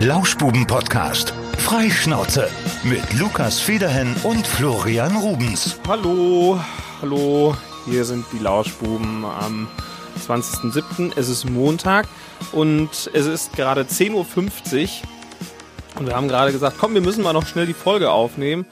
Lauschbuben-Podcast. Freischnauze. Mit Lukas Federhen und Florian Rubens. Hallo, hallo. Hier sind die Lauschbuben am 20.07. Es ist Montag und es ist gerade 10.50 Uhr. Und wir haben gerade gesagt, komm, wir müssen mal noch schnell die Folge aufnehmen.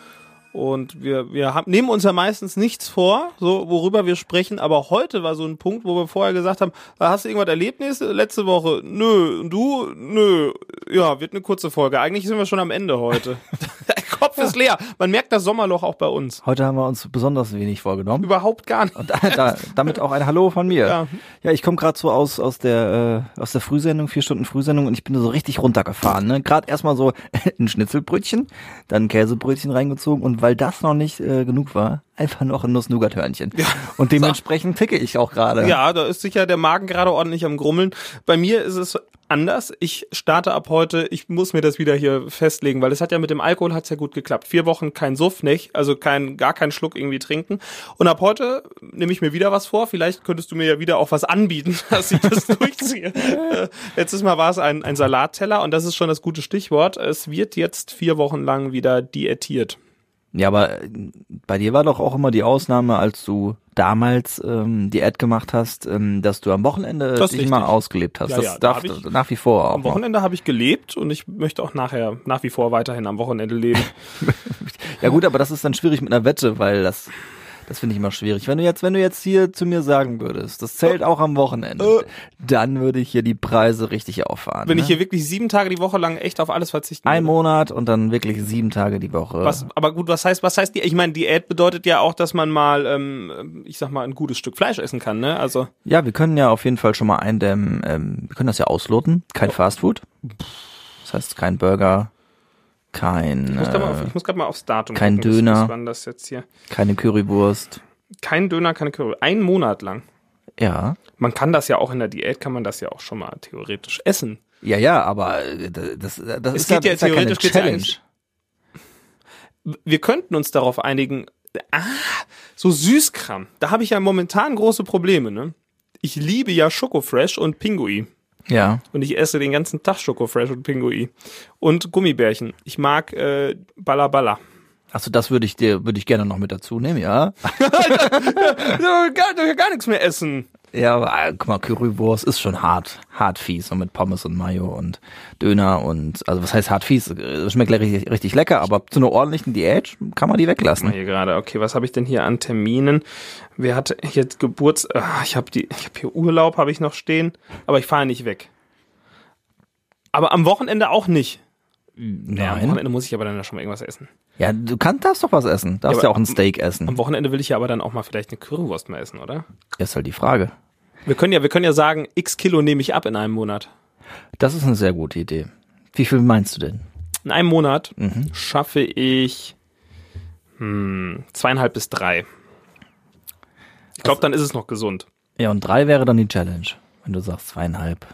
Und wir, wir haben, nehmen uns ja meistens nichts vor, so worüber wir sprechen, aber heute war so ein Punkt, wo wir vorher gesagt haben, hast du irgendwas erlebt nächste, letzte Woche? Nö, Und du? Nö. Ja, wird eine kurze Folge. Eigentlich sind wir schon am Ende heute. Kopf ist leer. Man merkt das Sommerloch auch bei uns. Heute haben wir uns besonders wenig vorgenommen. Überhaupt gar nicht. Und da, da, damit auch ein Hallo von mir. Ja. Ja, ich komme gerade so aus aus der äh, aus der Frühsendung, vier Stunden Frühsendung und ich bin so richtig runtergefahren. Ne? Gerade erstmal so ein Schnitzelbrötchen, dann ein Käsebrötchen reingezogen und weil das noch nicht äh, genug war, einfach noch ein Nuss-Nougat-Hörnchen. Ja. Und dementsprechend ticke ich auch gerade. Ja, da ist sicher der Magen gerade ordentlich am Grummeln. Bei mir ist es anders. Ich starte ab heute, ich muss mir das wieder hier festlegen, weil es hat ja mit dem Alkohol hat's ja gut geklappt. Vier Wochen kein Suff, nicht? Also kein, gar keinen Schluck irgendwie trinken. Und ab heute nehme ich mir wieder was vor. Vielleicht könntest du mir ja wieder auch was anbieten, dass ich das durchziehe. Äh, Letztes Mal war es ein, ein Salatteller und das ist schon das gute Stichwort. Es wird jetzt vier Wochen lang wieder diätiert. Ja, aber äh, bei dir war doch auch immer die Ausnahme, als du damals ähm, Diät gemacht hast, ähm, dass du am Wochenende Das dich richtig. mal ausgelebt hast. Ja, das ja, da darf hab ich nach wie vor auch. Am. Wochenende habe ich gelebt und ich möchte auch nachher nach wie vor weiterhin am Wochenende leben. Ja gut, aber das ist dann schwierig mit einer Wette, weil das das finde ich immer schwierig. Wenn du jetzt, wenn du jetzt hier zu mir sagen würdest, das zählt auch am Wochenende, Äh. dann würde ich hier die Preise richtig auffahren. Wenn ne? ich hier wirklich sieben Tage die Woche lang echt auf alles verzichten ein würde. Monat und dann wirklich sieben Tage die Woche. Was, aber gut, was heißt, was heißt die? Ich meine, Diät bedeutet ja auch, dass man mal, ähm, ich sag mal, ein gutes Stück Fleisch essen kann, ne? Also Ja, wir können ja auf jeden Fall schon mal eindämmen. Ähm, wir können das ja ausloten. Kein Fastfood. Das heißt kein Burger, kein ich muss auf- äh, ich muss gerade mal aufs Datum kein gucken. Döner. Wann das jetzt hier? keine Currywurst. Kein Döner, keine Curry. Ein Monat lang. Ja. Man kann das ja auch in der Diät, kann man das ja auch schon mal theoretisch essen. Ja, ja, aber äh, das, das Es ist geht ja ist keine theoretisch geht's ja Challenge. Wir könnten uns darauf einigen. Ah, so Süßkram. Da habe ich ja momentan große Probleme, ne? Ich liebe ja Schokofresh und Pingui. Ja. Und ich esse den ganzen Tag Schokofresh und Pingui. Und Gummibärchen. Ich mag äh, Balla Balla. Achso, das würde ich dir, würde ich gerne noch mit dazu nehmen, ja. Ja, gar, gar nichts mehr essen. Ja, aber äh, guck mal, Currywurst ist schon hart, hart fies, so mit Pommes und Mayo und Döner und, also was heißt hart fies? Schmeckt richtig, richtig lecker, aber zu einer ordentlichen Diät kann man die weglassen. Hier gerade, okay, was habe ich denn hier an Terminen? Wer hat jetzt Geburts... Ah, ich habe die, ich habe hier Urlaub, habe ich noch stehen, aber ich fahre nicht weg. Aber am Wochenende auch nicht. Ja, am Nein. Wochenende muss ich aber dann ja schon mal irgendwas essen. Ja, du kannst, darfst doch was essen. Darfst Ja, ja, auch ein Steak essen. Am Wochenende will ich ja aber dann auch mal vielleicht eine Currywurst mal essen, oder? ist halt die Frage. Wir können ja, wir können ja sagen, x Kilo nehme ich ab in einem Monat. Das ist eine sehr gute Idee. Wie viel meinst du denn? In einem Monat Mhm. schaffe ich hm, zweieinhalb bis drei. Ich glaube, dann ist es noch gesund. Ja, und drei wäre dann die Challenge. Wenn du sagst zweieinhalb.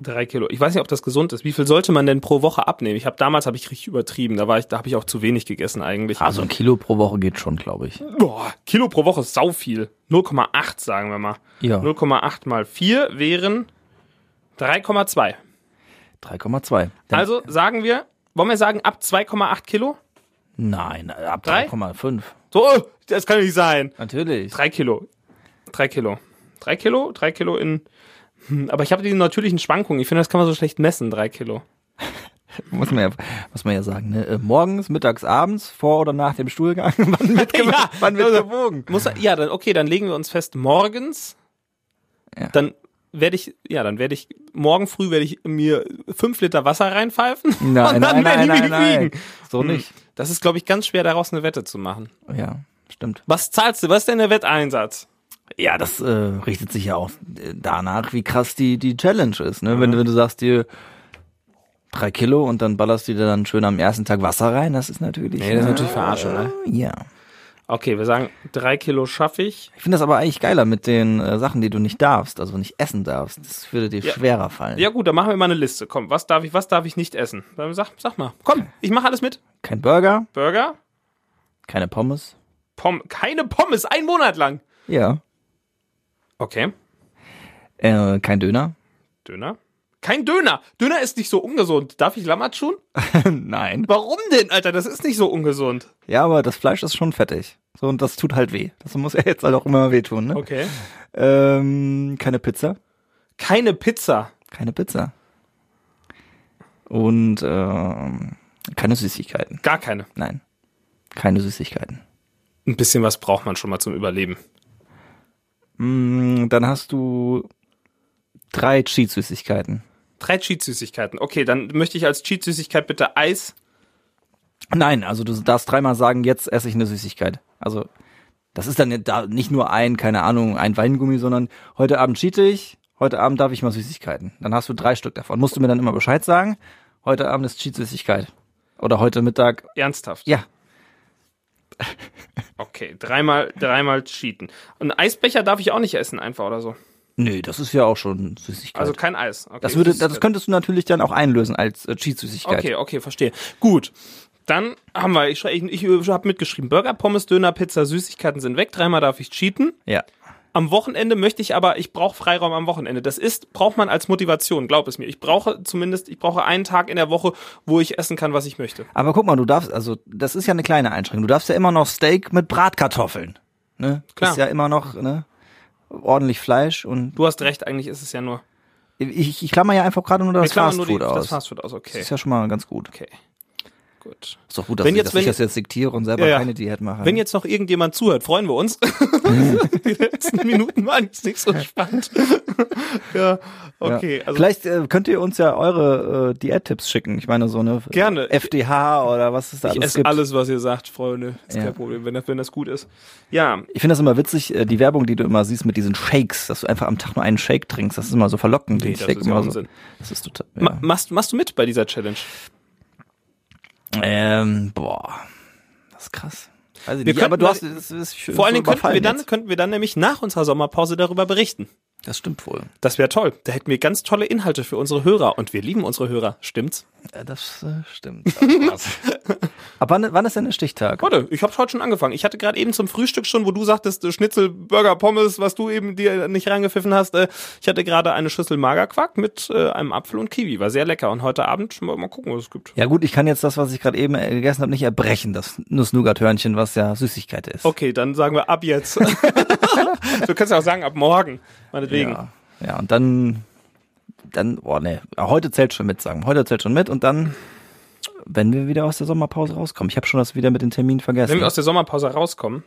Drei Kilo. Ich weiß nicht, ob das gesund ist. Wie viel sollte man denn pro Woche abnehmen? Ich habe damals habe ich richtig übertrieben. Da war ich, da habe ich auch zu wenig gegessen eigentlich. Also ein Kilo pro Woche geht schon, glaube ich. Boah, Kilo pro Woche ist sau viel. 0,8 sagen wir mal. Ja. 0,8 mal 4 wären 3,2. 3,2. Dann- Also sagen wir, wollen wir sagen ab 2,8 Kilo? Nein, ab Drei? 3,5. So, oh, das kann nicht sein. Natürlich. Drei Kilo. Drei Kilo. Drei Kilo? Drei Kilo in. Hm, aber ich habe die natürlichen Schwankungen. Ich finde, das kann man so schlecht messen, drei Kilo. Muss man ja, muss man ja sagen, ne? Äh, Morgens, mittags, abends, vor oder nach dem Stuhlgang, wann wird, ge Ja, wann wird also- gewogen? Muss ja, dann okay, dann legen wir uns fest morgens. Ja. Dann werde ich, ja, dann werde ich morgen früh werde ich mir fünf Liter Wasser reinpfeifen. Nein, und dann nein, werde ich nein, mich nein, nein. wiegen. So Hm. nicht. Das ist, glaube ich, ganz schwer, daraus eine Wette zu machen. Ja, stimmt. Was zahlst du? Was ist denn der Wetteinsatz? Ja, das äh, richtet sich ja auch äh, danach, wie krass die, die Challenge ist. Ne? Wenn, du- wenn du sagst dir drei Kilo und dann ballerst du dir dann schön am ersten Tag Wasser rein, das ist natürlich. Nee, das ist äh, natürlich verarschen, ne? Ja. Okay, wir sagen, drei Kilo schaffe ich. Ich finde das aber eigentlich geiler mit den äh, Sachen, die du nicht darfst, also nicht essen darfst. Das würde dir Ja. schwerer fallen. Ja gut, dann machen wir mal eine Liste. Komm, was darf ich, was darf ich nicht essen? Dann sag, sag mal. Komm, ich mache alles mit. Kein Burger, Burger, keine Pommes. Pom keine Pommes, ein Monat lang. Ja. Okay. Äh, kein Döner. Döner. Kein Döner. Döner ist nicht so ungesund. Darf ich Lammatschun? Nein. Warum denn, Alter? Das ist nicht so ungesund. Ja, aber das Fleisch ist schon fettig. So, und das tut halt weh. Das muss ja jetzt halt auch immer wehtun, ne? Okay. Ähm, keine Pizza. Keine Pizza. Keine Pizza. Und ähm, keine Süßigkeiten. Gar keine. Nein. Keine Süßigkeiten. Ein bisschen was braucht man schon mal zum Überleben. Mm, dann hast du drei Cheat-Süßigkeiten. Drei Cheat-Süßigkeiten. Okay, dann möchte ich als Cheat-Süßigkeit bitte Eis. Nein, also du darfst dreimal sagen, jetzt esse ich eine Süßigkeit. Also das ist dann da nicht nur ein, keine Ahnung, ein Weingummi, sondern heute Abend cheate ich, heute Abend darf ich mal Süßigkeiten. Dann hast du drei Stück davon. Musst du mir dann immer Bescheid sagen, heute Abend ist Cheat-Süßigkeit. Oder heute Mittag, Ernsthaft. ja, Okay, dreimal, dreimal cheaten. Und einen Eisbecher darf ich auch nicht essen, einfach oder so. nö, das ist ja auch schon Süßigkeit. Also kein Eis. Okay, das würde, das könntest du natürlich dann auch einlösen als äh, Cheat-Süßigkeit. Okay, okay, verstehe. Gut. Dann haben wir, ich, ich, ich habe mitgeschrieben, Burger, Pommes, Döner, Pizza, Süßigkeiten sind weg. Dreimal darf ich cheaten. Ja. Am Wochenende möchte ich aber, ich brauche Freiraum am Wochenende. Das ist, braucht man als Motivation, glaub es mir. Ich brauche zumindest, ich brauche einen Tag in der Woche, wo ich essen kann, was ich möchte. Aber guck mal, du darfst, also das ist ja eine kleine Einschränkung. Du darfst ja immer noch Steak mit Bratkartoffeln. Ne? Klar. Ist ja immer noch ne? ordentlich Fleisch und Du hast recht, eigentlich ist es ja nur. ich, ich klammer ja einfach gerade nur das Fastfood aus. das Fastfood aus, Das okay. ist ja schon mal ganz gut. Okay. Gut. Ist doch gut, dass, Wenn ich, jetzt- dass wenn ich das jetzt- diktiere und selber Ja, keine Diät mache. Wenn jetzt noch irgendjemand zuhört, freuen wir uns. die letzten Minuten waren jetzt nicht so spannend. ja, okay. ja. Also Vielleicht äh, könnt ihr uns ja eure äh, Diättipps schicken. Ich meine, so eine Gerne. FDH oder was es da ich alles esse gibt. alles, was ihr sagt, Freunde. Ist Ja. kein Problem, wenn das, wenn das gut ist. Ja, Ich finde das immer witzig, äh, die Werbung, die du immer siehst mit diesen Shakes, dass du einfach am Tag nur einen Shake trinkst. Das ist immer so verlockend. Nee, Ich das ist immer. So, das ist total. Ma Ja. machst, machst du mit bei dieser Challenge? Ähm, boah, das ist krass. Weiß ich Wir nicht, aber du hast, das ist Vor allen Dingen könnten wir, dann, könnten wir dann nämlich nach unserer Sommerpause darüber berichten. Das stimmt wohl. Das wäre toll. Da hätten wir ganz tolle Inhalte für unsere Hörer. Und wir lieben unsere Hörer. Stimmt's? Ja, das äh, stimmt. aber wann, wann ist denn der Stichtag? Warte, ich habe heute schon angefangen. Ich hatte gerade eben zum Frühstück schon, wo du sagtest, äh, Schnitzel, Burger, Pommes, was du eben dir nicht reingepfiffen hast. Äh, ich hatte gerade eine Schüssel Magerquark mit äh, einem Apfel und Kiwi. War sehr lecker. Und heute Abend mal, mal gucken, was es gibt. Ja gut, ich kann jetzt das, was ich gerade eben äh, gegessen habe, nicht erbrechen, das Nuss-Nougat-Hörnchen, was ja Süßigkeit ist. Okay, dann sagen wir ab jetzt. du kannst ja auch sagen, ab morgen. Meinetwegen. Ja, ja, und dann, dann, boah, ne, heute zählt schon mit, sagen. Heute zählt schon mit und dann, wenn wir wieder aus der Sommerpause rauskommen. Ich habe schon das wieder mit den Terminen vergessen. Wenn wir aus der Sommerpause rauskommen,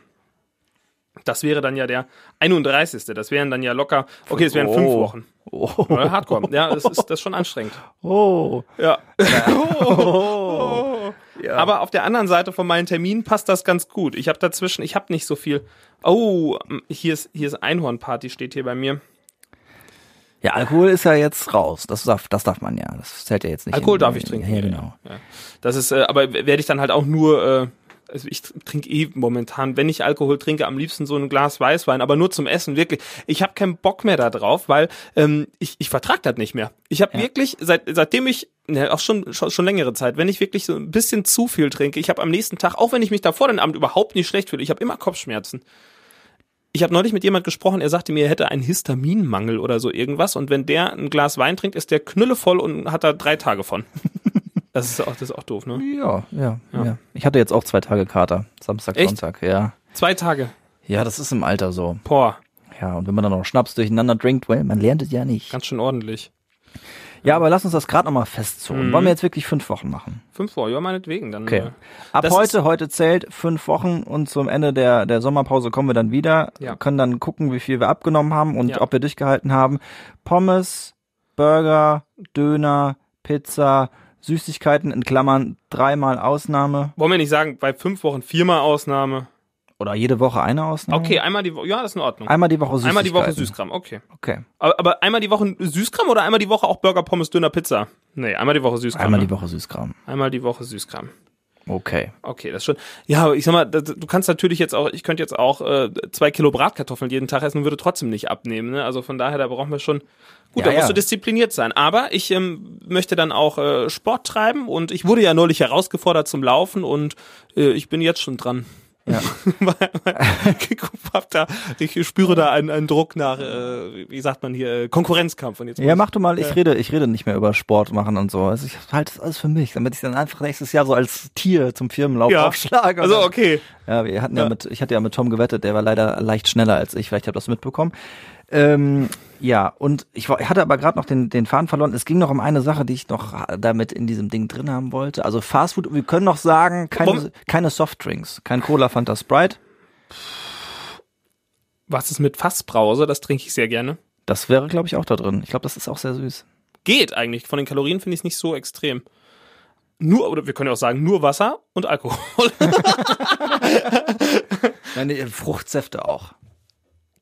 das wäre dann ja der 31. Das wären dann ja locker, okay, es wären fünf Oh. Wochen. oh, Oder Hardcore. Ja, das ist, das ist schon anstrengend. oh, Ja. oh. Ja. Aber auf der anderen Seite von meinen Terminen passt das ganz gut. Ich habe dazwischen, ich habe nicht so viel. Oh, hier ist, hier ist Einhornparty, steht hier bei mir. Ja, Alkohol ist ja jetzt raus. Das darf, das darf man ja. Das zählt ja jetzt nicht. Alkohol in- darf ich trinken. Ja, genau. Ja. Das ist, äh, aber werde ich dann halt auch nur, äh, also ich trinke eh momentan, wenn ich Alkohol trinke, am liebsten so ein Glas Weißwein, aber nur zum Essen, wirklich. Ich habe keinen Bock mehr da drauf, weil ähm, ich, ich vertrag das nicht mehr. Ich habe Ja. wirklich, seit, seitdem ich, ne, auch schon, schon, schon längere Zeit, wenn ich wirklich so ein bisschen zu viel trinke, ich habe am nächsten Tag, auch wenn ich mich davor den Abend überhaupt nicht schlecht fühle, ich habe immer Kopfschmerzen. Ich habe neulich mit jemand gesprochen, er sagte mir, er hätte einen Histaminmangel oder so irgendwas und wenn der ein Glas Wein trinkt, ist der knüllevoll und hat da drei Tage von. Das ist auch, das ist auch doof, ne? Ja, ja, Ja. ja, Ich hatte jetzt auch zwei Tage Kater. Samstag, Echt? Sonntag, ja. Zwei Tage. Ja, das ist im Alter so. Boah, Ja, und wenn man dann noch Schnaps durcheinander trinkt, well, man lernt es ja nicht. ganz schön ordentlich. Ja, aber lass uns das gerade nochmal festzurren. Mhm. Wollen wir jetzt wirklich fünf Wochen machen? Fünf Wochen, ja, meinetwegen. Dann, Okay. äh, Ab heute, heute zählt fünf Wochen und zum Ende der, der Sommerpause kommen wir dann wieder, Ja. können dann gucken, wie viel wir abgenommen haben und Ja. ob wir durchgehalten haben. Pommes, Burger, Döner, Pizza, Süßigkeiten in Klammern, dreimal Ausnahme wollen wir nicht sagen, bei fünf Wochen viermal Ausnahme. Oder jede Woche eine Ausnahme. Okay, einmal die Woche, ja, das ist in Ordnung. Einmal die Woche Süßigkeiten. Einmal die Woche Süßkram, okay. Okay. Aber, aber einmal die Woche Süßkram oder einmal die Woche auch Burger, Pommes, Döner, Pizza? Nee, einmal die Woche Süßkram. Einmal ne? die Woche Süßkram. Einmal die Woche Süßkram. Okay. Okay, das schon. Ja, aber ich sag mal, das, du kannst natürlich jetzt auch, ich könnte jetzt auch äh, zwei Kilo Bratkartoffeln jeden Tag essen und würde trotzdem nicht abnehmen. Ne? Also von daher, da brauchen wir schon. Gut, Ja, da musst ja. du diszipliniert sein. Aber ich ähm, möchte dann auch äh, Sport treiben und ich wurde ja neulich herausgefordert zum Laufen und äh, ich bin jetzt schon dran. Ja. hab da, ich spüre da einen, einen Druck nach, äh, wie sagt man hier, äh, Konkurrenzkampf. Und jetzt Ja, ich- mach du mal, ich Äh. rede, ich rede nicht mehr über Sport machen und so. Also ich halte das alles für mich, damit ich dann einfach nächstes Jahr so als Tier zum Firmenlauf Ja. aufschlage. Also okay. Ja, wir hatten ja. Ja. mit, ich hatte ja mit Tom gewettet, der war leider leicht schneller als ich, vielleicht habt ihr das mitbekommen. Ähm, ja, und ich, hatte aber gerade noch den, den Faden verloren. Es ging noch um eine Sache, die ich noch damit in diesem Ding drin haben wollte. Also Fastfood, wir können noch sagen, keine, Warum- keine Softdrinks, kein Cola, Fanta, Sprite. Was ist mit Fassbrause? Das trinke ich sehr gerne. Das wäre, glaube ich, auch da drin. Ich glaube, das ist auch sehr süß. Geht eigentlich. Von den Kalorien finde ich es nicht so extrem. Nur, oder wir können ja auch sagen, nur Wasser und Alkohol. Nein, nee, Fruchtsäfte auch.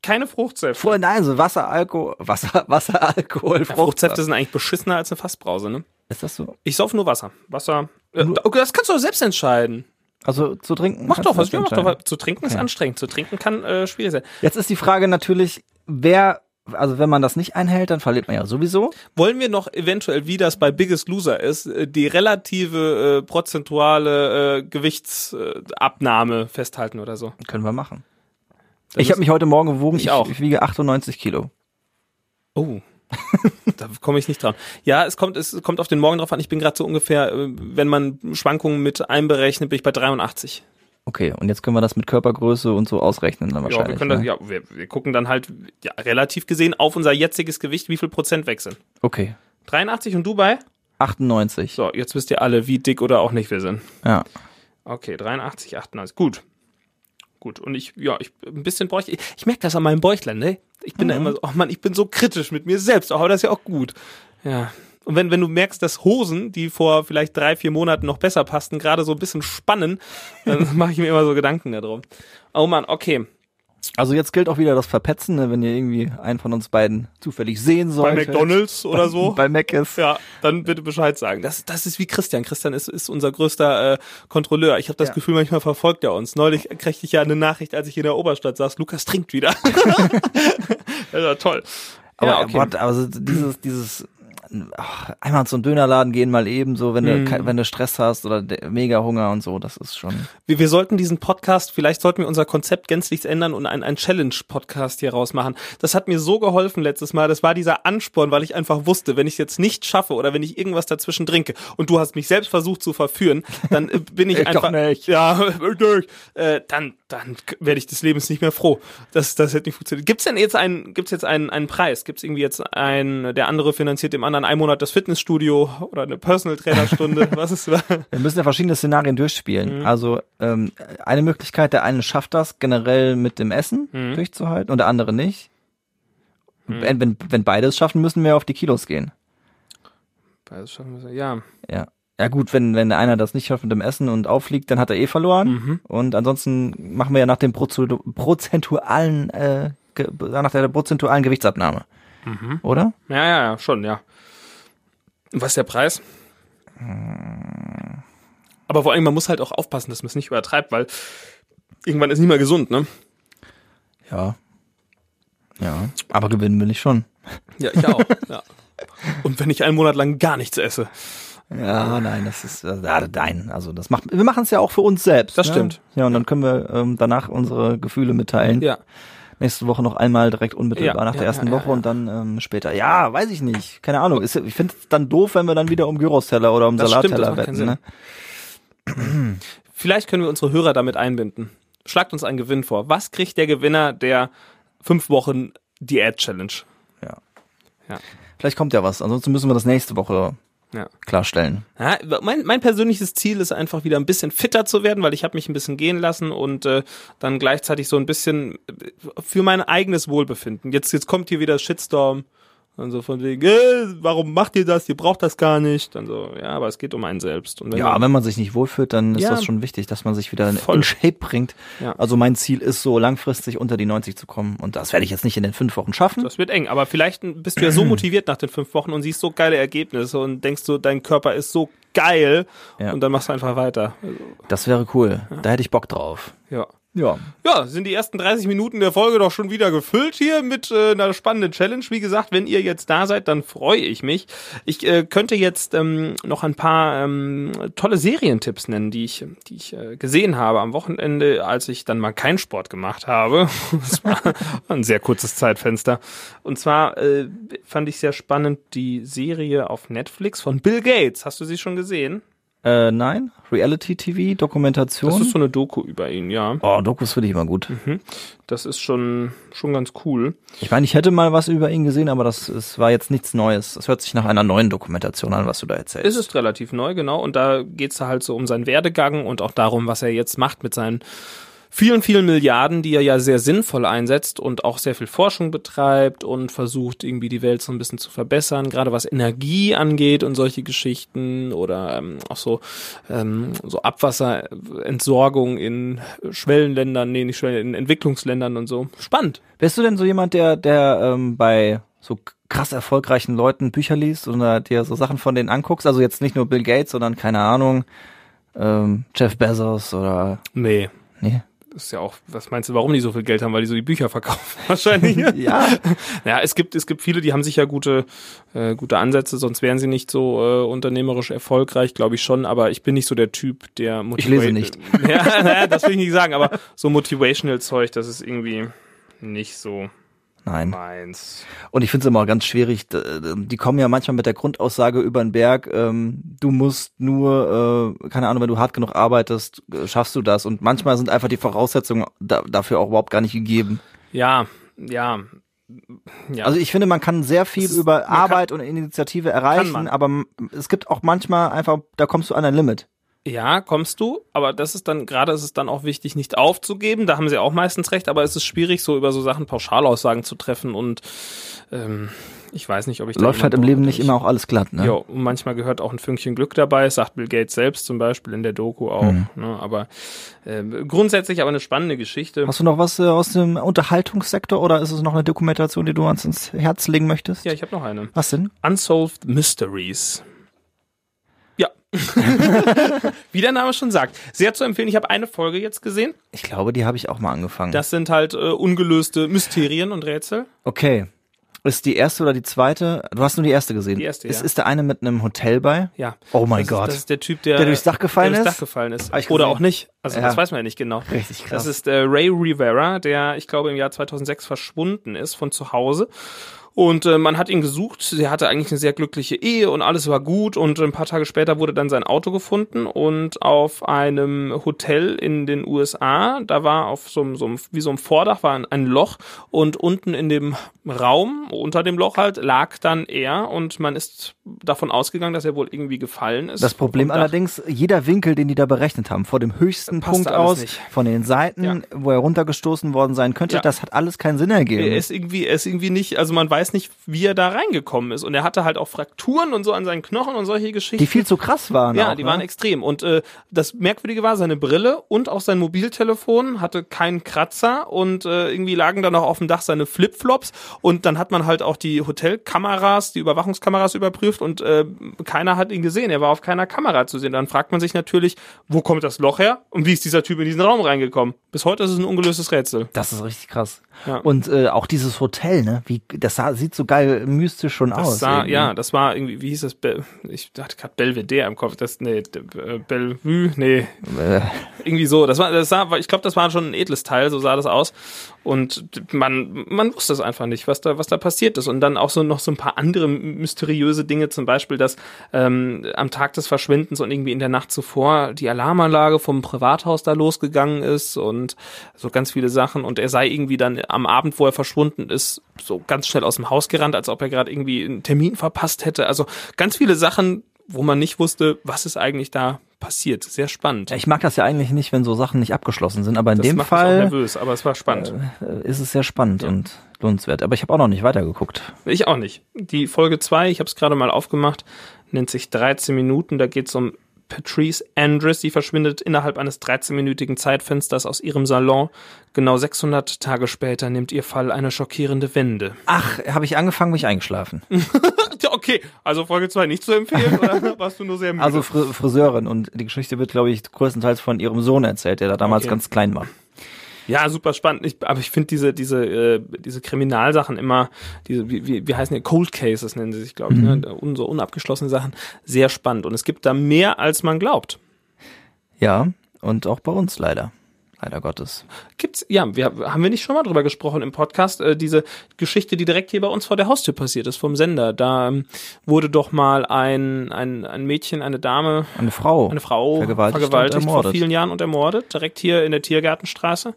Keine Fruchtsäfte. Vorher, nein, so Wasser, Alkohol, Wasser, Wasser, Alkohol, Ja, Fruchtsäfte sind eigentlich beschissener als eine Fassbrause, ne? Ist das so? Ich sauf nur Wasser. Wasser. Äh, okay, das kannst du doch selbst entscheiden. Also zu trinken? Mach doch was. das Ja, mach doch was. Zu trinken ist anstrengend. Zu trinken kann äh, schwierig sein. Jetzt ist die Frage natürlich, wer, also wenn man das nicht einhält, dann verliert man ja sowieso. Wollen wir noch eventuell, wie das bei Biggest Loser ist, äh, die relative äh, prozentuale äh, Gewichtsabnahme festhalten oder so? Können wir machen. Dann ich habe mich heute Morgen gewogen. Ich auch. Ich wiege 98 Kilo. Oh. da komme ich nicht dran. Ja, es kommt, es kommt auf den Morgen drauf an. Ich bin gerade so ungefähr, äh, wenn man Schwankungen mit einberechnet, bin ich bei 83. Okay, und jetzt können wir das mit Körpergröße und so ausrechnen dann Ja, wahrscheinlich. wir können das, ne? ja, wir, wir gucken dann halt ja, relativ gesehen auf unser jetziges Gewicht, wie viel Prozent wechseln. Okay, 83 und du bei? 98. So, jetzt wisst ihr alle, wie dick oder auch nicht wir sind. Ja. Okay, 83, 98. Gut. Gut. Und ich, ja, ich ein bisschen bräuchte. Ich, ich merke das an meinem Bäuchlein, ne? Ich bin da immer so, oh Mann, ich bin so kritisch mit mir selbst, aber das ist ja auch gut. Ja. Und wenn, wenn du merkst, dass Hosen, die vor vielleicht drei, vier Monaten noch besser passten, gerade so ein bisschen spannen, dann mache ich mir immer so Gedanken darum. Oh Mann, okay. Also jetzt gilt auch wieder das Verpetzen, ne, wenn ihr irgendwie einen von uns beiden zufällig sehen Bei solltet. McDonalds oder so. Bei Mac ist. Ja, dann bitte Bescheid sagen. Das, das ist wie Christian. Christian ist, ist unser größter äh, Kontrolleur. Ich habe das Ja. Gefühl, manchmal verfolgt er uns. Neulich kriegte ich ja eine Nachricht, als ich in der Oberstadt saß, Lukas trinkt wieder. das war toll. Aber, ja, okay. aber also dieses, dieses ach, einmal zu einem Dönerladen gehen, mal eben so, wenn du, Mhm. ke- wenn du Stress hast oder de- mega Hunger und so, das ist schon. wir, wir sollten diesen Podcast, vielleicht sollten wir unser Konzept gänzlich ändern und einen, einen Challenge-Podcast hier rausmachen. Das hat mir so geholfen letztes Mal. Das war dieser Ansporn, weil ich einfach wusste, wenn ich es jetzt nicht schaffe oder wenn ich irgendwas dazwischen trinke und du hast mich selbst versucht zu verführen, dann äh, bin ich, Ich doch einfach. nicht. Ja, nicht. Äh, dann, dann werde ich des Lebens nicht mehr froh. Das, das hätte nicht funktioniert. Gibt's denn jetzt einen, gibt's jetzt einen, einen Preis? Gibt's irgendwie jetzt einen, der andere finanziert dem anderen einen Monat das Fitnessstudio oder eine Personal Trainer Stunde? Was ist? Wir müssen ja verschiedene Szenarien durchspielen. Mhm. Also ähm, eine Möglichkeit, der eine schafft das generell mit dem Essen Mhm. durchzuhalten und der andere nicht. Wenn, wenn, wenn beide es schaffen, müssen wir auf die Kilos gehen. Ja. Ja. Ja gut, wenn, wenn einer das nicht schafft mit dem Essen und auffliegt, dann hat er eh verloren. Mhm. Und ansonsten machen wir ja nach dem Prozedu prozentualen, äh, nach der prozentualen Gewichtsabnahme. Mhm. Oder? Ja, ja, ja, schon, ja. Was ist der Preis? Aber vor allem, man muss halt auch aufpassen, dass man es nicht übertreibt, weil irgendwann ist nicht mehr gesund, ne? Ja. Ja. Aber gewinnen will ich schon. Ja, ich auch. ja. Und wenn ich einen Monat lang gar nichts esse. Ja, nein, das ist äh, ja, nein, also das macht wir machen es ja auch für uns selbst. Das ne? stimmt. Ja, und dann können wir ähm, danach unsere Gefühle mitteilen. Ja. Nächste Woche noch einmal direkt unmittelbar Ja, nach der ja, ersten ja, Woche und dann ähm, später. Ja, weiß ich nicht. Keine Ahnung. Ist, ich finde es dann doof, wenn wir dann wieder um Gyros-Teller oder um Das stimmt, Salatteller keinen wetten. Ne? Vielleicht können wir unsere Hörer damit einbinden. Schlagt uns einen Gewinn vor. Was kriegt der Gewinner der fünf Wochen Diät-Challenge? Ja. Ja. Vielleicht kommt ja was. Ansonsten müssen wir das nächste Woche Ja. klarstellen. Ja, mein, mein persönliches Ziel ist einfach wieder ein bisschen fitter zu werden, weil ich habe mich ein bisschen gehen lassen und äh, dann gleichzeitig so ein bisschen äh, für mein eigenes Wohlbefinden. Jetzt, jetzt kommt hier wieder Shitstorm. Und so von wegen, äh, warum macht ihr das? Ihr braucht das gar nicht. Dann so, ja, aber es geht um einen selbst. Und wenn Ja, man- wenn man sich nicht wohlfühlt, dann ist Ja. das schon wichtig, dass man sich wieder in- Voll. in Shape bringt. Ja. Also mein Ziel ist so langfristig unter die 90 zu kommen und das werde ich jetzt nicht in den fünf Wochen schaffen. das wird eng. Aber vielleicht bist du ja so motiviert nach den fünf Wochen und siehst so geile Ergebnisse und denkst du, dein Körper ist so geil Ja. und dann machst du einfach weiter. Das wäre cool. Da hätte ich Bock drauf. Ja. Ja. Ja, sind die ersten 30 Minuten der Folge doch schon wieder gefüllt hier mit äh, einer spannenden Challenge. Wie gesagt, wenn ihr jetzt da seid, dann freue ich mich. Ich äh, könnte jetzt ähm, noch ein paar ähm, tolle Serientipps nennen, die ich, die ich äh, gesehen habe am Wochenende, als ich dann mal keinen Sport gemacht habe. Das war ein sehr kurzes Zeitfenster. Und zwar äh, fand ich sehr spannend die Serie auf Netflix von Bill Gates. Hast du sie schon gesehen? Äh, nein, Reality TV, Dokumentation. Das ist so eine Doku über ihn, ja. oh, Dokus finde ich immer gut. Das ist schon, schon ganz cool. Ich meine, ich hätte mal was über ihn gesehen, aber das, es war jetzt nichts Neues. Das hört sich nach einer neuen Dokumentation an, was du da erzählst. Es ist relativ neu, genau. Und da geht's da halt so um seinen Werdegang und auch darum, was er jetzt macht mit seinen vielen, vielen Milliarden, die er ja sehr sinnvoll einsetzt und auch sehr viel Forschung betreibt und versucht, irgendwie die Welt so ein bisschen zu verbessern, gerade was Energie angeht und solche Geschichten oder ähm, auch so, ähm, so Abwasserentsorgung in Schwellenländern, nee, nicht Schwellen, in Entwicklungsländern und so. Spannend. Bist du denn so jemand, der, der ähm, bei so krass erfolgreichen Leuten Bücher liest oder dir so Sachen von denen anguckst? Also jetzt nicht nur Bill Gates, sondern keine Ahnung, ähm, Jeff Bezos oder Nee. nee. Ist ja auch, was meinst du, warum die so viel Geld haben, weil die so die Bücher verkaufen wahrscheinlich. Ja. Ja, es gibt, es gibt viele, die haben sicher gute, äh, gute Ansätze, sonst wären sie nicht so äh, unternehmerisch erfolgreich, glaube ich schon, aber ich bin nicht so der Typ, der Ich lese nicht. Ja, naja, das will ich nicht sagen, aber so motivational Zeug, das ist irgendwie nicht so Nein. meins. Und ich finde es immer ganz schwierig. Die kommen ja manchmal mit der Grundaussage über den Berg, ähm, du musst nur, äh, keine Ahnung, wenn du hart genug arbeitest, äh, schaffst du das. Und manchmal sind einfach die Voraussetzungen da, dafür auch überhaupt gar nicht gegeben. Ja, ja. Ja. Also ich finde, man kann sehr viel ist- über man kann- Arbeit und Initiative erreichen, aber es gibt auch manchmal einfach, da kommst du an ein Limit. Ja, kommst du, aber das ist dann, gerade ist es dann auch wichtig, nicht aufzugeben, da haben sie auch meistens recht, aber es ist schwierig, so über so Sachen Pauschalaussagen zu treffen und ähm, ich weiß nicht, ob ich Läuft halt im Leben nicht immer auch alles glatt, ne? Ja, und manchmal gehört auch ein Fünkchen Glück dabei, sagt Bill Gates selbst zum Beispiel in der Doku auch. Mhm. Ne, aber äh, grundsätzlich aber eine spannende Geschichte. Hast du noch was äh, aus dem Unterhaltungssektor oder ist es noch eine Dokumentation, die du uns ins Herz legen möchtest? Ja, ich habe noch eine. Was denn? Unsolved Mysteries. Wie der Name schon sagt. Sehr zu empfehlen. Ich habe eine Folge jetzt gesehen. Ich glaube, die habe ich auch mal angefangen. Das sind halt äh, ungelöste Mysterien und Rätsel. Okay. Ist die erste oder die zweite? Du hast nur die erste gesehen. Die erste, ist, ja. ist der eine mit einem Hotel bei? Ja. Oh mein Gott. Ist, das ist der Typ, der, Der durchs Dach gefallen der durchs ist? Dach gefallen ist. Oder auch nicht. Also Ja. das weiß man ja nicht genau. Richtig krass. Das ist äh, Ray Rivera, der, ich glaube, im Jahr 2006 verschwunden ist von zu Hause. Und äh, man hat ihn gesucht. Er hatte eigentlich eine sehr glückliche Ehe und alles war gut. Und ein paar Tage später wurde dann sein Auto gefunden und auf einem Hotel in den USA, da war auf so einem, so einem wie so einem Vordach war ein, ein Loch und unten in dem Raum, unter dem Loch halt, lag dann er und man ist davon ausgegangen, dass er wohl irgendwie gefallen ist. Das Problem allerdings, jeder Winkel, den die da berechnet haben, vor dem höchsten Punkt aus, nicht. von den Seiten, Ja. wo er runtergestoßen worden sein könnte, Ja. das hat alles keinen Sinn ergeben. Er ist irgendwie, er ist irgendwie nicht, also man weiß nicht, wie er da reingekommen ist. Und er hatte halt auch Frakturen und so an seinen Knochen und solche Geschichten. die viel zu krass waren. ja, auch, die ne? waren extrem. Und äh, das Merkwürdige war, seine Brille und auch sein Mobiltelefon hatte keinen Kratzer und äh, irgendwie lagen dann auch auf dem Dach seine Flipflops. Und dann hat man halt auch die Hotelkameras, die Überwachungskameras überprüft und äh, keiner hat ihn gesehen. Er war auf keiner Kamera zu sehen. Dann fragt man sich natürlich, wo kommt das Loch her und wie ist dieser Typ in diesen Raum reingekommen? Bis heute ist es ein ungelöstes Rätsel. Das ist richtig krass. Ja. Und äh, auch dieses Hotel, ne? Wie, das sah, sieht so geil mystisch schon Das aus. sah, irgendwie. ja, das war irgendwie, wie hieß das? Be ich hatte gerade Belvedere im Kopf. Das, nee, äh, Bellevue, nee, Äh, irgendwie so. Das war, das sah, ich glaube, das war schon ein edles Teil, so sah das aus. Und man, man wusste es einfach nicht, was da, was da passiert ist. Und dann auch so noch so ein paar andere mysteriöse Dinge, zum Beispiel, dass ähm, am Tag des Verschwindens und irgendwie in der Nacht zuvor die Alarmanlage vom Privathaus da losgegangen ist und so ganz viele Sachen. Und er sei irgendwie dann am Abend, wo er verschwunden ist, so ganz schnell aus dem Haus gerannt, als ob er gerade irgendwie einen Termin verpasst hätte. Also ganz viele Sachen, wo man nicht wusste, was ist eigentlich da passiert. Sehr spannend. ich mag das ja eigentlich nicht, wenn so Sachen nicht abgeschlossen sind, aber in Das dem macht mich auch Fall nervös, aber es war spannend. äh, ist es sehr spannend und lohnenswert. Aber ich habe auch noch nicht weitergeguckt. Ich auch nicht. Die Folge 2, ich habe es gerade mal aufgemacht, nennt sich 13 Minuten. Da geht es um Patrice Andress. Die verschwindet innerhalb eines 13-minütigen Zeitfensters aus ihrem Salon. Genau 600 Tage später nimmt ihr Fall eine schockierende Wende. Ach, habe ich angefangen, bin ich eingeschlafen. Okay. Also Folge 2 nicht zu empfehlen, oder warst du nur sehr müde? Also Fri Friseurin und die Geschichte wird, glaube ich, größtenteils von ihrem Sohn erzählt, der da damals Okay. ganz klein war. Ja, super spannend. Ich, aber ich finde diese, diese, äh, diese Kriminalsachen immer, diese, wie, wie, wie heißen die? Cold Cases nennen sie sich, glaube ich, Mhm. ne? Un, so unabgeschlossene Sachen, sehr spannend. Und es gibt da mehr, als man glaubt. Ja, und auch bei uns leider. Leider Gottes. Gibt's, ja, wir, haben wir nicht schon mal drüber gesprochen im Podcast, äh, diese Geschichte, die direkt hier bei uns vor der Haustür passiert ist, vom Sender. Da ähm, wurde doch mal ein, ein, ein Mädchen, eine Dame, Eine Frau. eine Frau Vergewaltigt vergewaltigt, vor vielen Jahren und ermordet, direkt hier in der Tiergartenstraße.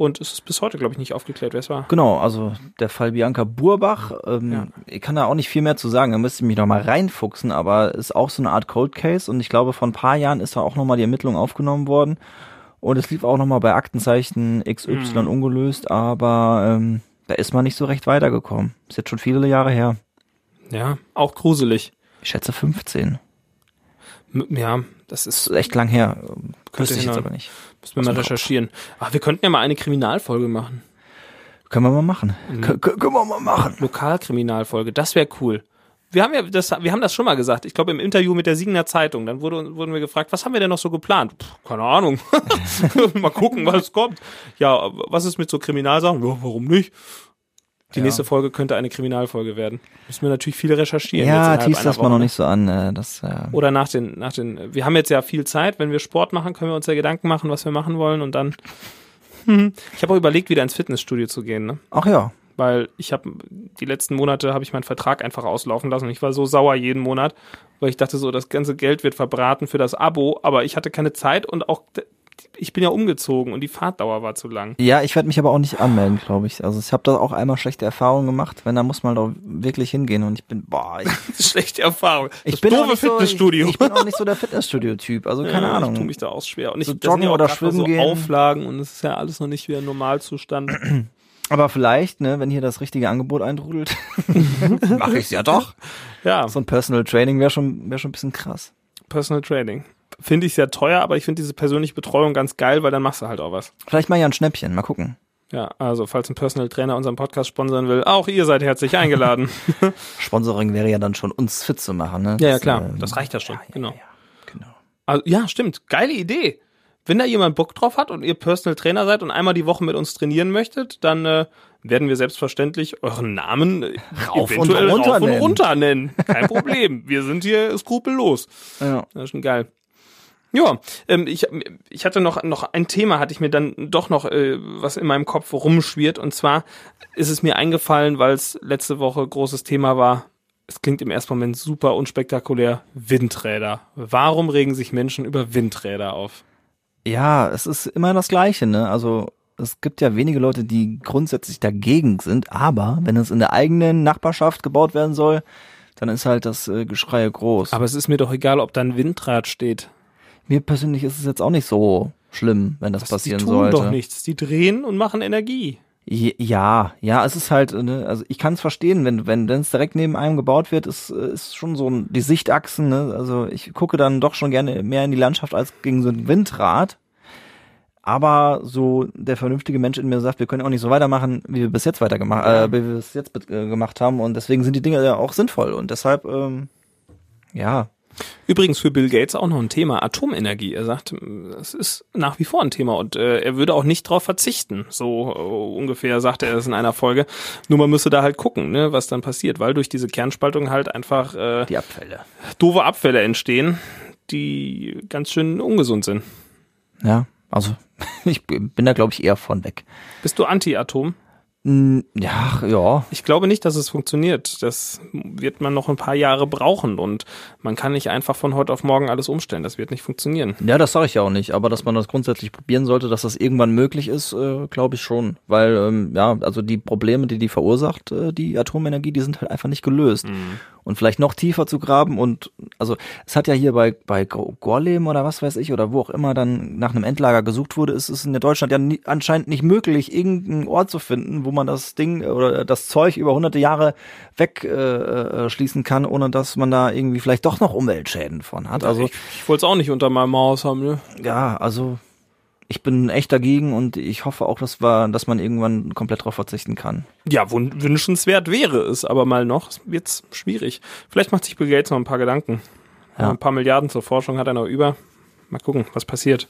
Und es ist bis heute, glaube ich, nicht aufgeklärt, wer es war. Genau, also der Fall Bianca Burbach, ähm, Ja. ich kann da auch nicht viel mehr zu sagen, da müsste ich mich noch mal reinfuchsen, aber ist auch so eine Art Cold Case und ich glaube, vor ein paar Jahren ist da auch noch mal die Ermittlung aufgenommen worden und es lief auch noch mal bei Aktenzeichen XY Mhm. ungelöst, aber ähm, da ist man nicht so recht weitergekommen. Ist jetzt schon viele Jahre her. Ja, auch gruselig. Ich schätze 15. Ja, das ist, ist echt lang her. Wüsste ich jetzt aber nicht. müssen wir mal recherchieren. Ach, wir könnten ja mal eine Kriminalfolge machen. Können wir mal machen. Mhm. Kö- kö- können wir mal machen. Lokalkriminalfolge, das wäre cool. Wir haben ja das, wir haben das schon mal gesagt. Ich glaube im Interview mit der Siegener Zeitung. Dann wurde, wurden wir gefragt, was haben wir denn noch so geplant? Puh, keine Ahnung. mal gucken, was kommt. Ja, was ist mit so Kriminalsachen? Ja, warum nicht? Die Ja. nächste Folge könnte eine Kriminalfolge werden. Müssen wir natürlich viel recherchieren. Ja, tease das mal noch nicht so an. Äh, das, äh, Oder nach den, nach den, wir haben jetzt ja viel Zeit, wenn wir Sport machen, können wir uns ja Gedanken machen, was wir machen wollen und dann. Ich habe auch überlegt, wieder ins Fitnessstudio zu gehen, ne? ach ja. Weil ich habe die letzten Monate habe ich meinen Vertrag einfach auslaufen lassen und ich war so sauer jeden Monat, weil ich dachte so, das ganze Geld wird verbraten für das Abo, aber ich hatte keine Zeit und auch ich bin ja umgezogen und die Fahrtdauer war zu lang. Ja, ich werde mich aber auch nicht anmelden, glaube ich. Also ich habe da auch einmal schlechte Erfahrungen gemacht. Wenn, da muss man doch wirklich hingehen. Und ich bin, boah, ich, Das ist schlechte Erfahrung. ich das bin auch doofe nicht so, Fitnessstudio. Ich, ich bin auch nicht so der Fitnessstudio-Typ. Also keine Ja, Ahnung. Ich tue mich da auch schwer. Und ich So joggen ja auch oder schwimmen so gehen. Auflagen und es ist ja alles noch nicht wieder Normalzustand. Aber vielleicht, ne, wenn hier das richtige Angebot eintrudelt, mache ich's ja doch. Ja, So ein Personal Training wäre schon, wäre schon ein bisschen krass. Personal Training. Finde ich sehr teuer, aber ich finde diese persönliche Betreuung ganz geil, weil dann machst du halt auch was. Vielleicht mal ja ein Schnäppchen. Mal gucken. Ja, also falls ein Personal Trainer unseren Podcast sponsern will, auch ihr seid herzlich eingeladen. Sponsoring wäre ja dann schon uns fit zu machen, ne? ja, ja, Das, klar, ähm, das reicht ja schon. ja, ja, genau. Ja, genau. Also, ja, stimmt. Geile Idee. Wenn da jemand Bock drauf hat und ihr Personal Trainer seid und einmal die Woche mit uns trainieren möchtet, dann äh, werden wir selbstverständlich euren Namen äh, Rauf und eventuell runter rauf und nennen. runter nennen. Kein Problem. wir sind hier skrupellos. Ja. Das ist schon geil. Ja, ähm, ich, ich hatte noch, noch ein Thema, hatte ich mir dann doch noch, äh, was in meinem Kopf rumschwirrt. Und zwar ist es mir eingefallen, weil es letzte Woche großes Thema war. Es klingt im ersten Moment super unspektakulär. Windräder. Warum regen sich Menschen über Windräder auf? Ja, es ist immer das Gleiche, ne? Also es gibt ja wenige Leute, die grundsätzlich dagegen sind, aber wenn es in der eigenen Nachbarschaft gebaut werden soll, dann ist halt das äh, Geschrei groß. Aber es ist mir doch egal, ob da ein Windrad steht. Mir persönlich ist es jetzt auch nicht so schlimm, wenn das, Die passieren tun sollte. doch nichts. Die drehen und machen Energie. Ja, ja, es ist halt, ne, also ich kann es verstehen, wenn wenn wenn es direkt neben einem gebaut wird, ist ist schon so ein, die Sichtachsen, ne? Also ich gucke dann doch schon gerne mehr in die Landschaft als gegen so ein Windrad. Aber so der vernünftige Mensch in mir sagt, wir können auch nicht so weitermachen, wie wir bis jetzt weitergemacht, äh, wie wir es jetzt äh, gemacht haben und deswegen sind die Dinge ja auch sinnvoll und deshalb ähm, ja, Übrigens für Bill Gates auch noch ein Thema, Atomenergie. Er sagt, es ist nach wie vor ein Thema und äh, er würde auch nicht darauf verzichten. So äh, ungefähr sagte er es in einer Folge. Nur man müsste da halt gucken, ne, was dann passiert, weil durch diese Kernspaltung halt einfach äh, die Abfälle. doofe Abfälle entstehen, die ganz schön ungesund sind. Ja, also ich bin da glaube ich eher von weg. Bist du Anti-Atom? Mm, Ja, ja, Ich glaube nicht, dass es funktioniert. Das wird man noch ein paar Jahre brauchen und man kann nicht einfach von heute auf morgen alles umstellen. Das wird nicht funktionieren. Ja, das sage ich ja auch nicht, aber dass man das grundsätzlich probieren sollte, dass das irgendwann möglich ist, äh, glaube ich schon. Weil, ähm, ja, also die Probleme, die die verursacht, äh, die Atomenergie, die sind halt einfach nicht gelöst. Und vielleicht noch tiefer zu graben und, also es hat ja hier bei, bei Go- Gorleben oder was weiß ich, oder wo auch immer dann nach einem Endlager gesucht wurde, ist es in Deutschland ja nie, anscheinend nicht möglich, irgendeinen Ort zu finden, wo man das Ding oder das Zeug über hunderte Jahre wegschließen äh, äh, kann, ohne dass man da irgendwie vielleicht doch noch Umweltschäden von hat. Also ich, ich wollte es auch nicht unter meinem Haus haben, ne? ja, also ich bin echt dagegen und ich hoffe auch, dass, wir, dass man irgendwann komplett darauf verzichten kann. Ja, wün- wünschenswert wäre es, aber mal noch wird's schwierig. Vielleicht macht sich Bill Gates noch ein paar Gedanken. Ja. Ein paar Milliarden zur Forschung hat er noch über. Mal gucken, was passiert.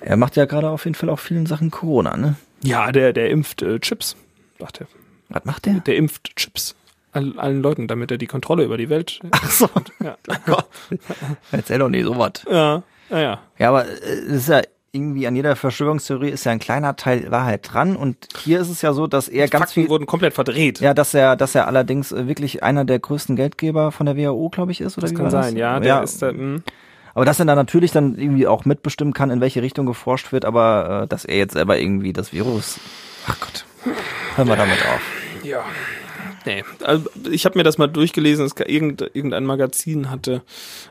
Er macht ja gerade auf jeden Fall auch vielen Sachen Corona, ne? Ja, der, der impft äh, Chips, sagt er. Was macht der? Der impft Chips all, allen Leuten, damit er die Kontrolle über die Welt. Ach so. Ja, Erzähl doch nicht sowas. ja, ja. ja. Ja, aber äh, es ist ja irgendwie an jeder Verschwörungstheorie ist ja ein kleiner Teil Wahrheit dran und hier ist es ja so, dass er ganz Fakten viel wurden komplett verdreht. ja, dass er, dass er allerdings äh, wirklich einer der größten Geldgeber von der WHO, glaube ich, ist, oder das wie kann sein, ja. Der ist, äh, mh. Aber dass er dann natürlich dann irgendwie auch mitbestimmen kann, in welche Richtung geforscht wird, aber äh, dass er jetzt selber irgendwie das Virus. Ach Gott. Hören wir damit auf. Ja. Nee, also ich habe mir das mal durchgelesen, es, irgend, irgendein Magazin hatte,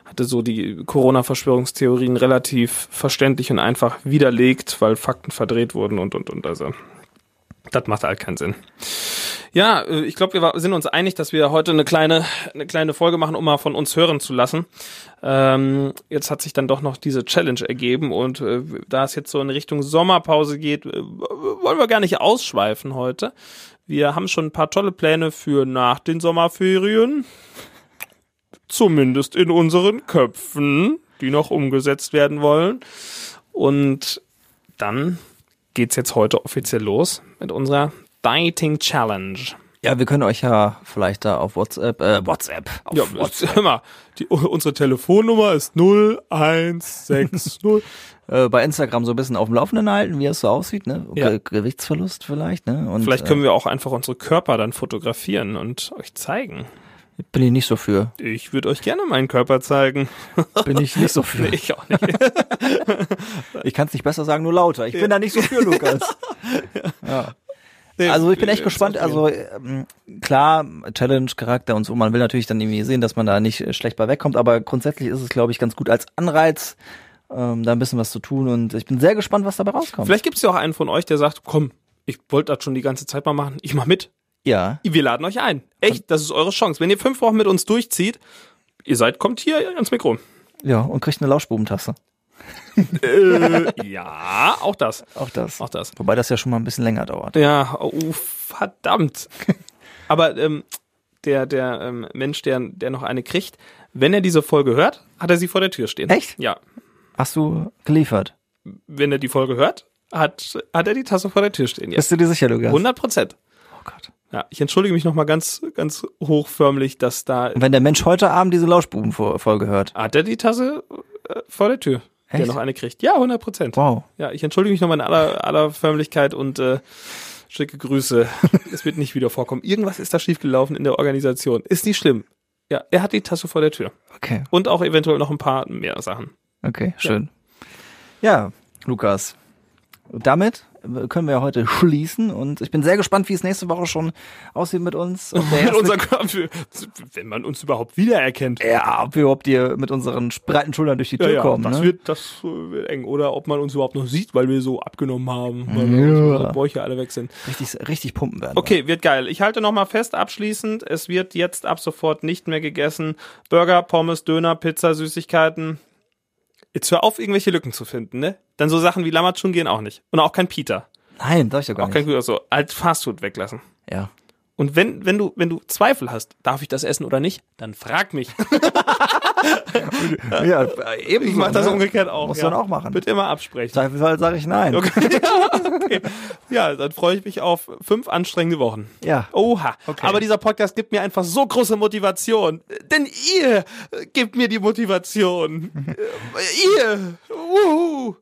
hatte so die Corona-Verschwörungstheorien relativ verständlich und einfach widerlegt, weil Fakten verdreht wurden und und und. Also das macht halt keinen Sinn. Ja, äh, ich glaube, wir sind uns einig, dass wir heute eine kleine, eine kleine Folge machen, um mal von uns hören zu lassen. Ähm, jetzt hat sich dann doch noch diese Challenge ergeben und äh, da es jetzt so in Richtung Sommerpause geht, äh, wollen wir gar nicht ausschweifen heute. Wir haben schon ein paar tolle Pläne für nach den Sommerferien. Zumindest in unseren Köpfen, die noch umgesetzt werden wollen. Und dann geht's jetzt heute offiziell los mit unserer Dieting Challenge. Ja, wir können euch ja vielleicht da auf WhatsApp, äh, WhatsApp, auf Ja, WhatsApp. hör mal, die, unsere Telefonnummer ist 0160. Äh, bei Instagram so ein bisschen auf dem Laufenden halten, wie es so aussieht, ne? Ja. Ge Gewichtsverlust vielleicht, ne? Und Vielleicht können wir auch einfach unsere Körper dann fotografieren und euch zeigen. äh, bin ich nicht so für. Ich würde euch gerne meinen Körper zeigen. Bin ich nicht so für. Nee, ich auch nicht. Ich kann es nicht besser sagen, nur lauter. Ich bin da nicht so für, Lukas. ja. Also ich bin echt gespannt. Also ähm, klar, Challenge, Charakter und so. Man will natürlich dann irgendwie sehen, dass man da nicht äh, schlecht bei wegkommt. Aber grundsätzlich ist es, glaube ich, ganz gut als Anreiz, ähm, da ein bisschen was zu tun. Und ich bin sehr gespannt, was dabei rauskommt. Vielleicht gibt es ja auch einen von euch, der sagt, komm, ich wollte das schon die ganze Zeit mal machen, ich mach mit. ja. Wir laden euch ein. Echt, das ist eure Chance. Wenn ihr fünf Wochen mit uns durchzieht, ihr seid, kommt hier ans Mikro. Ja, und kriegt eine Lauschbubentasse. äh, ja, auch das. Auch das. Auch das. Wobei das ja schon mal ein bisschen länger dauert. Ja, oh, verdammt. Aber ähm, der, der ähm, Mensch, der, der noch eine kriegt, wenn er diese Folge hört, hat er sie vor der Tür stehen. Echt? Ja. Hast du geliefert? Wenn er die Folge hört, hat, hat er die Tasse vor der Tür stehen. Ja. Bist du dir sicher, Lukas? 100 Prozent. Oh Gott. Ja, ich entschuldige mich nochmal ganz, ganz hochförmlich, dass da. Und wenn der Mensch heute Abend diese Lauschbuben-Folge hört. Hat er die Tasse äh, vor der Tür, der Echt? noch eine kriegt? Ja, 100 Prozent. Wow. Ja, ich entschuldige mich nochmal in aller, aller Förmlichkeit und äh, schicke Grüße. es wird nicht wieder vorkommen. Irgendwas ist da schiefgelaufen in der Organisation. Ist nicht schlimm. Ja, er hat die Tasse vor der Tür. Okay. Und auch eventuell noch ein paar mehr Sachen. Okay, schön. Ja, Lukas. Damit können wir heute schließen und ich bin sehr gespannt, wie es nächste Woche schon aussieht mit uns. Mit unserer Körper, wenn man uns überhaupt wiedererkennt. ja, ob wir überhaupt hier mit unseren breiten Schultern durch die Tür kommen. das ne? wird das äh, wird eng. Oder ob man uns überhaupt noch sieht, weil wir so abgenommen haben, weil Ja. unsere Bäuche alle weg sind. richtig, richtig pumpen werden. Okay, wird geil. Ich halte nochmal fest, abschließend, es wird jetzt ab sofort nicht mehr gegessen. Burger, Pommes, Döner, Pizza, Süßigkeiten. Jetzt hör auf, irgendwelche Lücken zu finden, ne? Dann so Sachen wie Lammatschun gehen auch nicht. Und auch kein Peter. Nein, sag ich doch gar Auch kein nicht. Güter, so als Fastfood weglassen. Ja. Und wenn, wenn du, wenn du Zweifel hast, darf ich das essen oder nicht, dann frag mich. ja, eben. Ich mach das umgekehrt auch. Muss ja. man auch machen. Bitte immer absprechen. Zweifelsfall sage ich nein. Okay. okay. Ja, dann freue ich mich auf fünf anstrengende Wochen. Ja. Oha. Okay. Aber dieser Podcast gibt mir einfach so große Motivation. Denn ihr gebt mir die Motivation. Ihr. Uhu.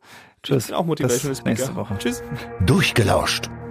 Tschüss. Ich bin auch Motivational Bis nächste Speaker. Woche. Tschüss. Durchgelauscht.